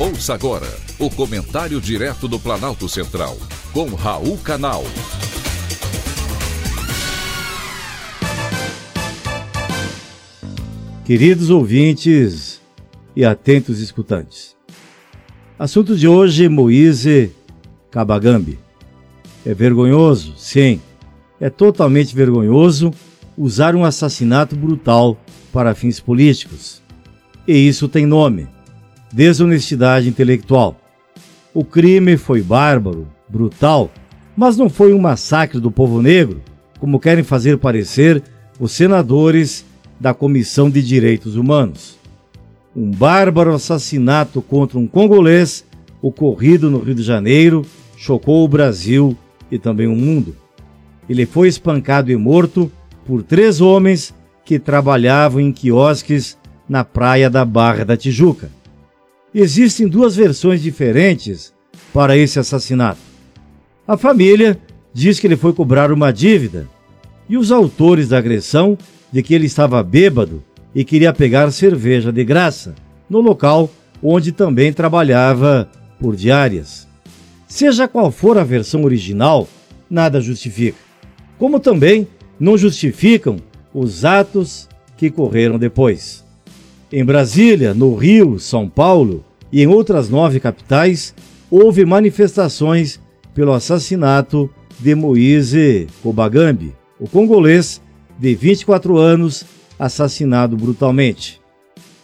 Ouça agora o comentário direto do Planalto Central, com Raul Canal. Queridos ouvintes e atentos escutantes. Assunto de hoje: Moise Kabagambi. É vergonhoso? Sim. É totalmente vergonhoso usar um assassinato brutal para fins políticos. E isso tem nome desonestidade intelectual. O crime foi bárbaro, brutal, mas não foi um massacre do povo negro, como querem fazer parecer os senadores da Comissão de Direitos Humanos. Um bárbaro assassinato contra um congolês ocorrido no Rio de Janeiro chocou o Brasil e também o mundo. Ele foi espancado e morto por três homens que trabalhavam em quiosques na praia da Barra da Tijuca. Existem duas versões diferentes para esse assassinato. A família diz que ele foi cobrar uma dívida e os autores da agressão de que ele estava bêbado e queria pegar cerveja de graça no local onde também trabalhava por diárias. Seja qual for a versão original, nada justifica. Como também não justificam os atos que correram depois. Em Brasília, no Rio, São Paulo e em outras nove capitais, houve manifestações pelo assassinato de Moise Kobagambi, o congolês de 24 anos, assassinado brutalmente.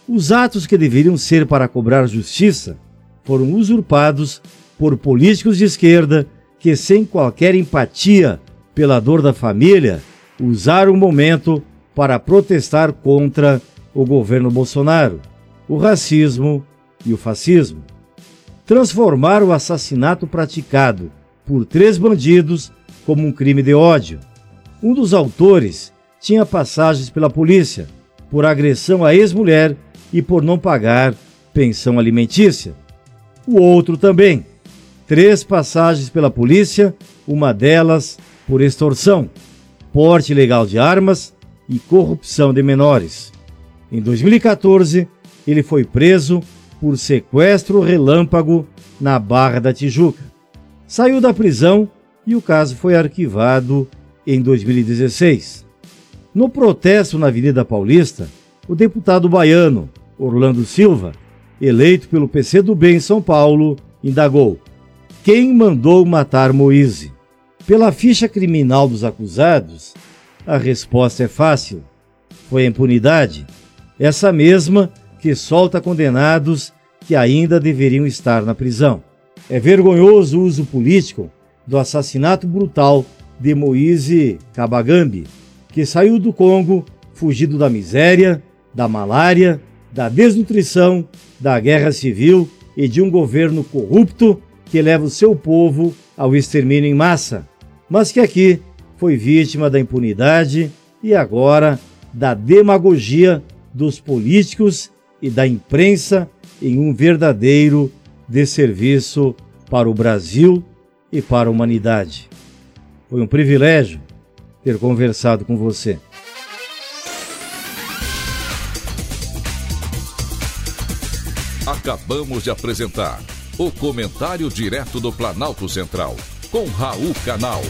Os atos que deveriam ser para cobrar justiça foram usurpados por políticos de esquerda que, sem qualquer empatia pela dor da família, usaram o momento para protestar contra o governo Bolsonaro, o racismo e o fascismo. Transformar o assassinato praticado por três bandidos como um crime de ódio. Um dos autores tinha passagens pela polícia por agressão à ex-mulher e por não pagar pensão alimentícia. O outro também. Três passagens pela polícia, uma delas por extorsão, porte ilegal de armas e corrupção de menores. Em 2014, ele foi preso por sequestro relâmpago na Barra da Tijuca. Saiu da prisão e o caso foi arquivado em 2016. No protesto na Avenida Paulista, o deputado baiano Orlando Silva, eleito pelo PCdoB em São Paulo, indagou: quem mandou matar Moise? Pela ficha criminal dos acusados, a resposta é fácil: foi a impunidade essa mesma que solta condenados que ainda deveriam estar na prisão. É vergonhoso o uso político do assassinato brutal de Moise Kabagambi, que saiu do Congo fugido da miséria, da malária, da desnutrição, da guerra civil e de um governo corrupto que leva o seu povo ao extermínio em massa, mas que aqui foi vítima da impunidade e agora da demagogia dos políticos e da imprensa em um verdadeiro desserviço para o Brasil e para a humanidade. Foi um privilégio ter conversado com você. Acabamos de apresentar o Comentário Direto do Planalto Central, com Raul Canal.